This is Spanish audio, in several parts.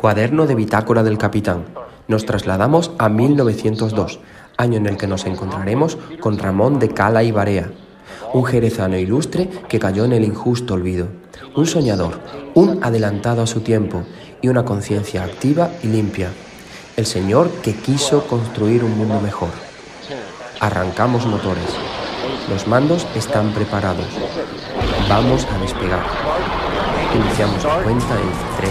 Cuaderno de bitácora del capitán. Nos trasladamos a 1902, año en el que nos encontraremos con Ramón de Cala y Barea, un jerezano ilustre que cayó en el injusto olvido, un soñador, un adelantado a su tiempo y una conciencia activa y limpia, el señor que quiso construir un mundo mejor. Arrancamos motores. Los mandos están preparados. Vamos a despegar. Iniciamos la cuenta en 3,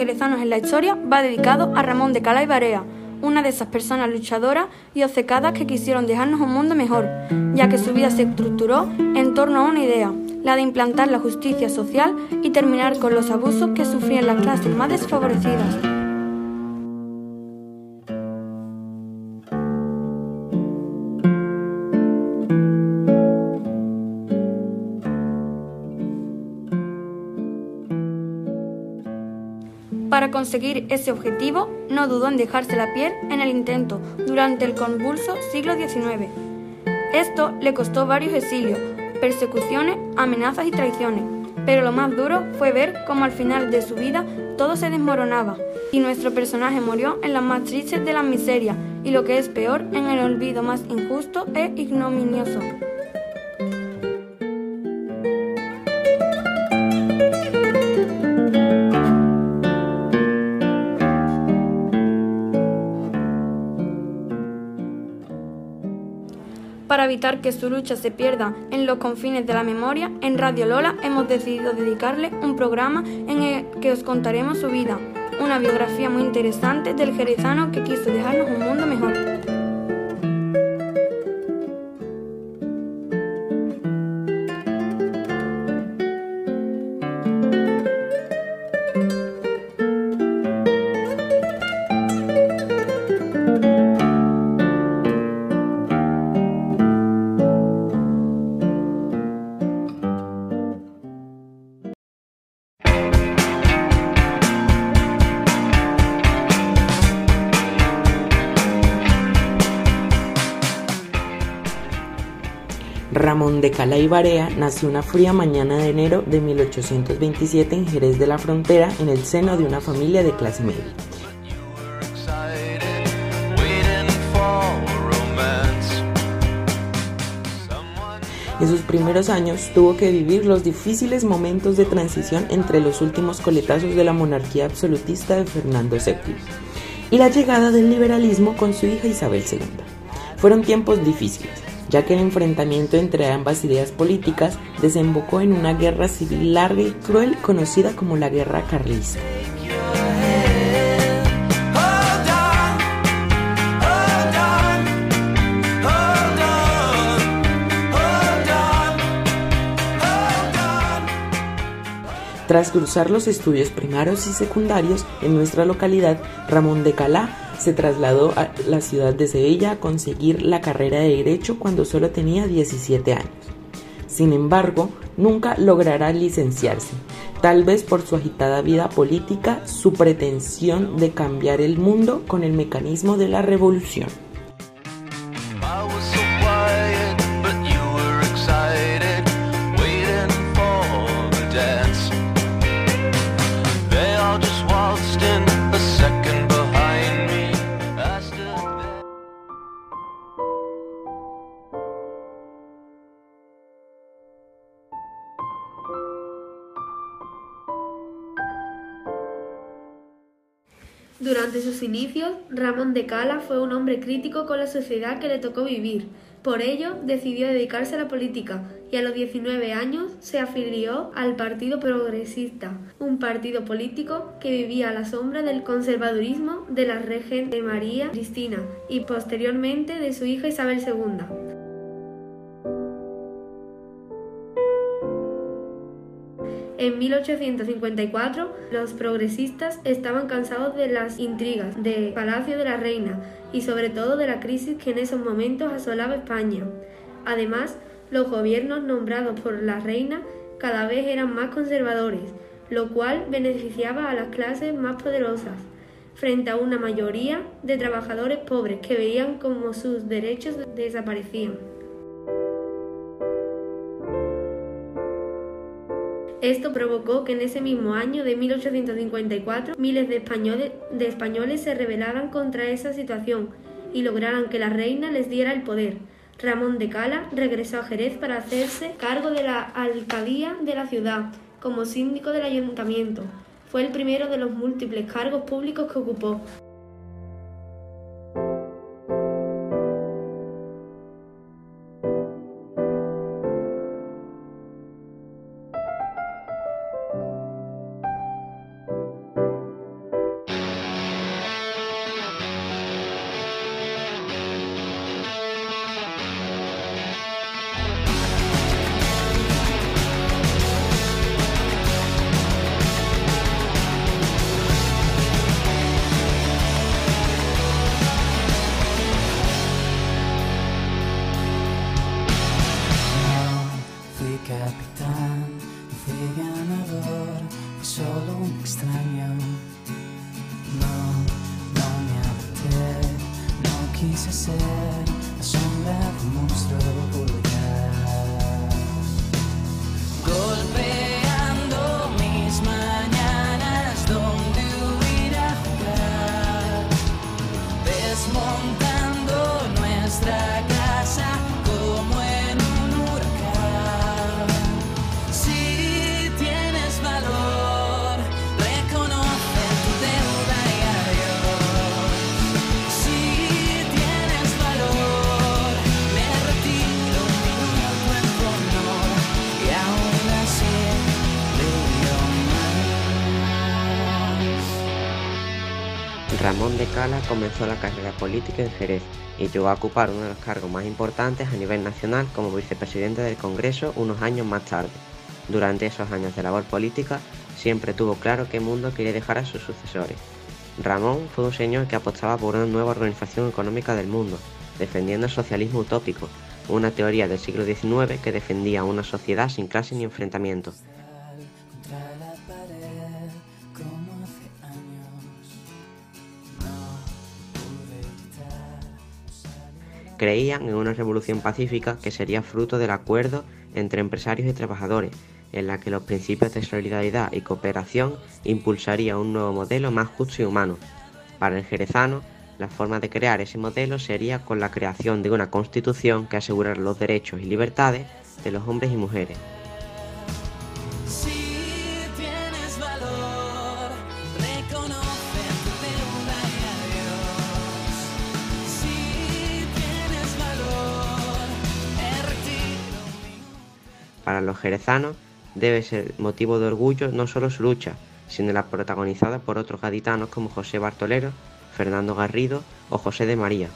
Jerezanos en la historia va dedicado a Ramón de Cala y Barea, una de esas personas luchadoras y obcecadas que quisieron dejarnos un mundo mejor, ya que su vida se estructuró en torno a una idea, la de implantar la justicia social y terminar con los abusos que sufrían las clases más desfavorecidas. Conseguir ese objetivo, no dudó en dejarse la piel en el intento durante el convulso siglo XIX. Esto le costó varios exilios, persecuciones, amenazas y traiciones, pero lo más duro fue ver cómo al final de su vida todo se desmoronaba y nuestro personaje murió en las más tristes de las miserias y lo que es peor, en el olvido más injusto e ignominioso. Para evitar que su lucha se pierda en los confines de la memoria, en Radio Lola hemos decidido dedicarle un programa en el que os contaremos su vida, una biografía muy interesante del jerezano que quiso dejarnos un mundo mejor. Ramón de Cala y Barea nació una fría mañana de enero de 1827 en Jerez de la Frontera en el seno de una familia de clase media. En sus primeros años tuvo que vivir los difíciles momentos de transición entre los últimos coletazos de la monarquía absolutista de Fernando VII y la llegada del liberalismo con su hija Isabel II. Fueron tiempos difíciles, ya que el enfrentamiento entre ambas ideas políticas desembocó en una guerra civil larga y cruel conocida como la Guerra Carlista. Tras cursar los estudios primarios y secundarios en nuestra localidad, Ramón de Calá se trasladó a la ciudad de Sevilla a conseguir la carrera de Derecho cuando solo tenía 17 años. Sin embargo, nunca logrará licenciarse, tal vez por su agitada vida política, su pretensión de cambiar el mundo con el mecanismo de la revolución. Durante sus inicios, Ramón de Cala fue un hombre crítico con la sociedad que le tocó vivir. Por ello, decidió dedicarse a la política y a los 19 años se afilió al Partido Progresista, un partido político que vivía a la sombra del conservadurismo de la regente María Cristina y posteriormente de su hija Isabel II. En 1854, los progresistas estaban cansados de las intrigas de Palacio de la Reina y sobre todo de la crisis que en esos momentos asolaba España. Además, los gobiernos nombrados por la reina cada vez eran más conservadores, lo cual beneficiaba a las clases más poderosas, frente a una mayoría de trabajadores pobres que veían como sus derechos desaparecían. Esto provocó que en ese mismo año de 1854 miles de españoles, de españoles se rebelaran contra esa situación y lograran que la reina les diera el poder. Ramón de Cala regresó a Jerez para hacerse cargo de la alcaldía de la ciudad como síndico del ayuntamiento. Fue el primero de los múltiples cargos públicos que ocupó. Cala comenzó la carrera política en Jerez y llegó a ocupar uno de los cargos más importantes a nivel nacional como vicepresidente del Congreso unos años más tarde. Durante esos años de labor política siempre tuvo claro qué mundo quería dejar a sus sucesores. Ramón fue un señor que apostaba por una nueva organización económica del mundo, defendiendo el socialismo utópico, una teoría del siglo XIX que defendía una sociedad sin clases ni enfrentamientos. Creían en una revolución pacífica que sería fruto del acuerdo entre empresarios y trabajadores, en la que los principios de solidaridad y cooperación impulsaría un nuevo modelo más justo y humano. Para el jerezano, la forma de crear ese modelo sería con la creación de una constitución que asegurara los derechos y libertades de los hombres y mujeres. Para los jerezanos debe ser motivo de orgullo no solo su lucha, sino la protagonizada por otros gaditanos como José Bartolero, Fernando Garrido o José de María.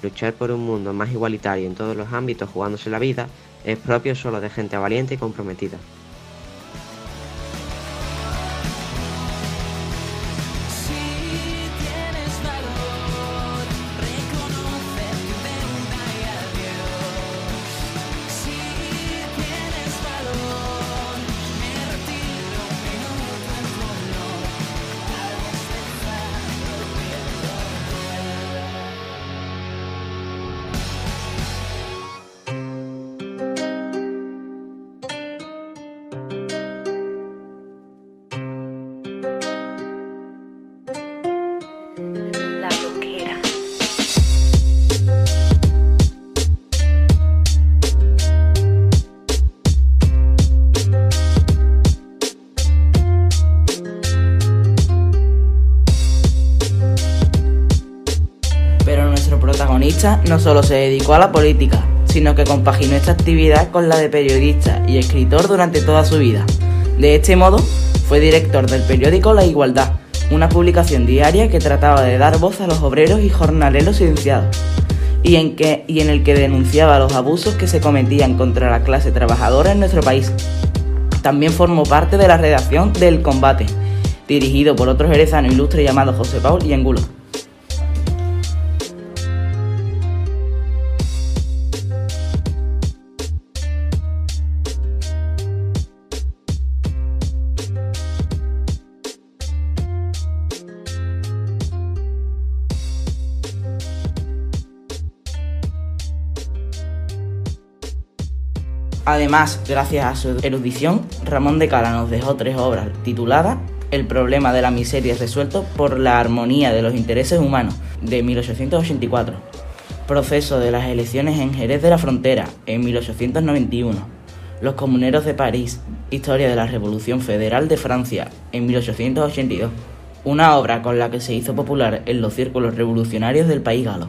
Luchar por un mundo más igualitario en todos los ámbitos jugándose la vida es propio solo de gente valiente y comprometida. No solo se dedicó a la política, sino que compaginó esta actividad con la de periodista y escritor durante toda su vida. De este modo, fue director del periódico La Igualdad, una publicación diaria que trataba de dar voz a los obreros y jornaleros silenciados, y en, que, y en el que denunciaba los abusos que se cometían contra la clase trabajadora en nuestro país. También formó parte de la redacción del Combate, dirigido por otro jerezano ilustre llamado José Paul y Angulo. Además, gracias a su erudición, Ramón de Cala nos dejó tres obras tituladas El problema de la miseria resuelto por la armonía de los intereses humanos, de 1884, Proceso de las elecciones en Jerez de la Frontera, en 1891, Los comuneros de París, Historia de la Revolución Federal de Francia, en 1882, una obra con la que se hizo popular en los círculos revolucionarios del país galo.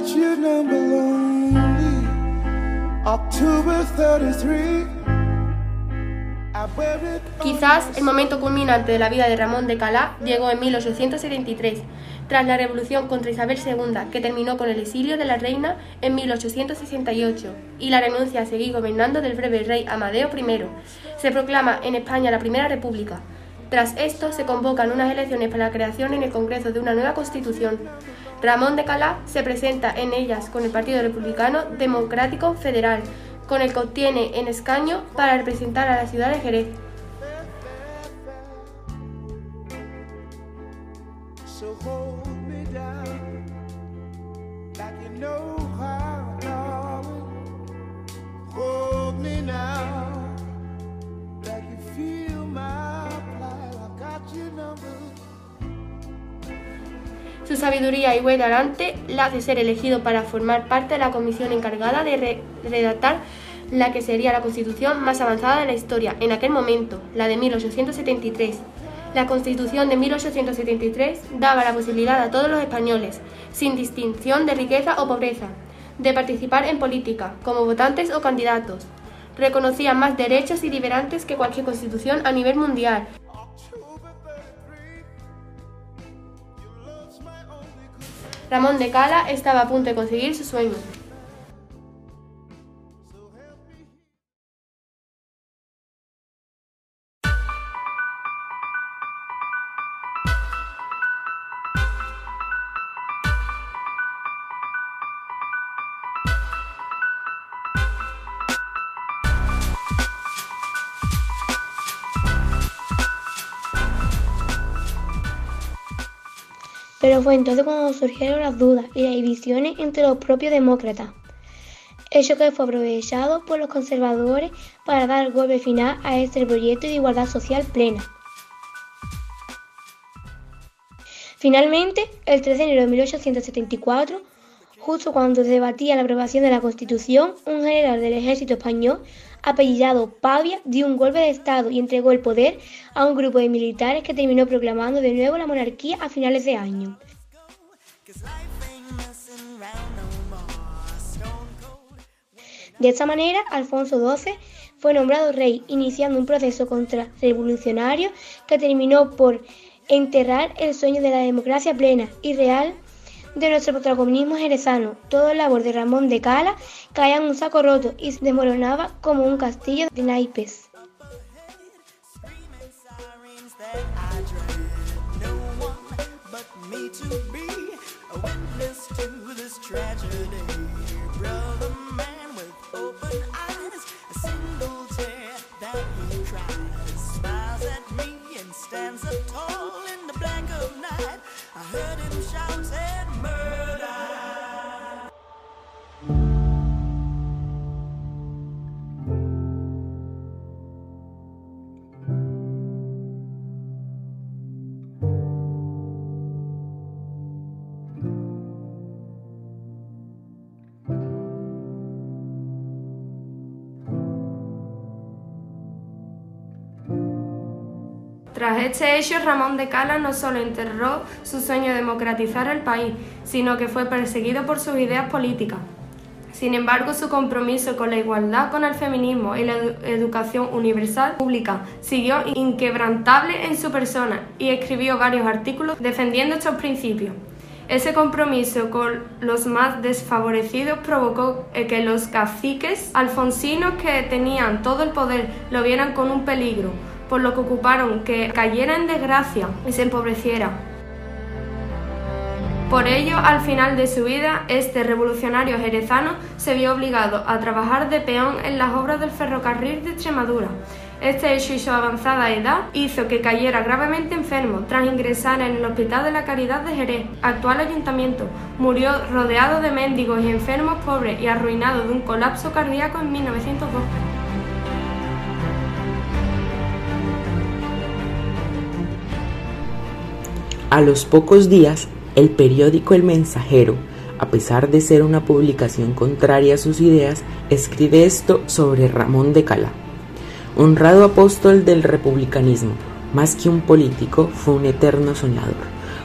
Got your number lonely. October 33. I wear it on Quizás el momento culminante de la vida de Ramón de Calá llegó en 1873, tras la revolución contra Isabel II, que terminó con el exilio de la reina en 1868 y la renuncia a seguir gobernando del breve rey Amadeo I. Se proclama en España la Primera República. Tras esto se convocan unas elecciones para la creación en el Congreso de una nueva constitución. Ramón de Calá se presenta en ellas con el Partido Republicano Democrático Federal, con el que obtiene en escaño para representar a la ciudad de Jerez. Su sabiduría y buen talante la hace ser elegido para formar parte de la comisión encargada de re- redactar la que sería la constitución más avanzada de la historia en aquel momento, la de 1873. La constitución de 1873 daba la posibilidad a todos los españoles, sin distinción de riqueza o pobreza, de participar en política, como votantes o candidatos. Reconocía más derechos y liberantes que cualquier constitución a nivel mundial, Ramón de Cala estaba a punto de conseguir su sueño. Pero fue entonces cuando surgieron las dudas y las divisiones entre los propios demócratas, hecho que fue aprovechado por los conservadores para dar golpe final a este proyecto de igualdad social plena. Finalmente, el 3 de enero de 1874, justo cuando se debatía la aprobación de la Constitución, un general del ejército español, apellidado Pavia, dio un golpe de Estado y entregó el poder a un grupo de militares que terminó proclamando de nuevo la monarquía a finales de año. De esta manera, Alfonso XII fue nombrado rey, iniciando un proceso contrarrevolucionario que terminó por enterrar el sueño de la democracia plena y real de nuestro protagonismo jerezano. Todo el labor de Ramón de Cala caía en un saco roto y se desmoronaba como un castillo de naipes. Tras este hecho, Ramón de Cala no solo enterró su sueño de democratizar el país, sino que fue perseguido por sus ideas políticas. Sin embargo, su compromiso con la igualdad, con el feminismo y la edu- educación universal pública siguió inquebrantable en su persona y escribió varios artículos defendiendo estos principios. Ese compromiso con los más desfavorecidos provocó que los caciques alfonsinos que tenían todo el poder lo vieran con un peligro, por lo que ocuparon que cayera en desgracia y se empobreciera. Por ello, al final de su vida, este revolucionario jerezano se vio obligado a trabajar de peón en las obras del ferrocarril de Extremadura. Este hecho y su avanzada edad hizo que cayera gravemente enfermo tras ingresar en el Hospital de la Caridad de Jerez, actual ayuntamiento. Murió rodeado de mendigos y enfermos pobres y arruinado de un colapso cardíaco en 1902. A los pocos días, el periódico El Mensajero, a pesar de ser una publicación contraria a sus ideas, escribe esto sobre Ramón de Cala. Honrado apóstol del republicanismo, más que un político, fue un eterno soñador.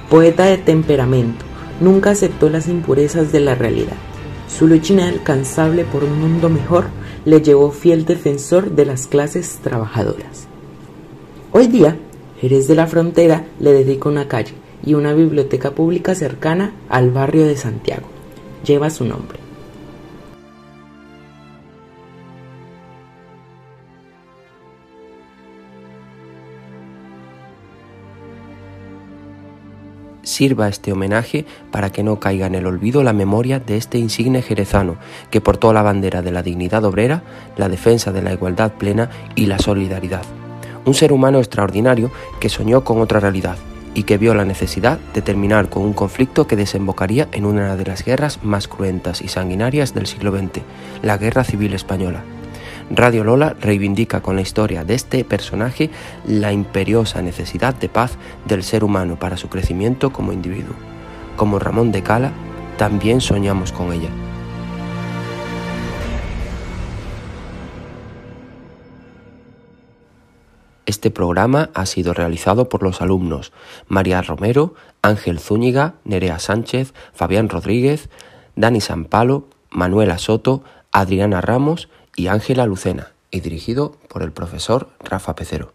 Poeta de temperamento, nunca aceptó las impurezas de la realidad. Su lucha inalcanzable por un mundo mejor le llevó fiel defensor de las clases trabajadoras. Hoy día, Jerez de la Frontera le dedica una calle y una biblioteca pública cercana al barrio de Santiago. Lleva su nombre. Sirva este homenaje para que no caiga en el olvido la memoria de este insigne jerezano que portó la bandera de la dignidad obrera, la defensa de la igualdad plena y la solidaridad. Un ser humano extraordinario que soñó con otra realidad y que vio la necesidad de terminar con un conflicto que desembocaría en una de las guerras más cruentas y sanguinarias del siglo XX, la Guerra Civil Española. Radio Lola reivindica con la historia de este personaje la imperiosa necesidad de paz del ser humano para su crecimiento como individuo. Como Ramón de Cala, también soñamos con ella. Este programa ha sido realizado por los alumnos María Romero, Ángel Zúñiga, Nerea Sánchez, Fabián Rodríguez, Dani Sampalo, Manuela Soto, Adriana Ramos y Ángela Lucena, y dirigido por el profesor Rafa Pecero.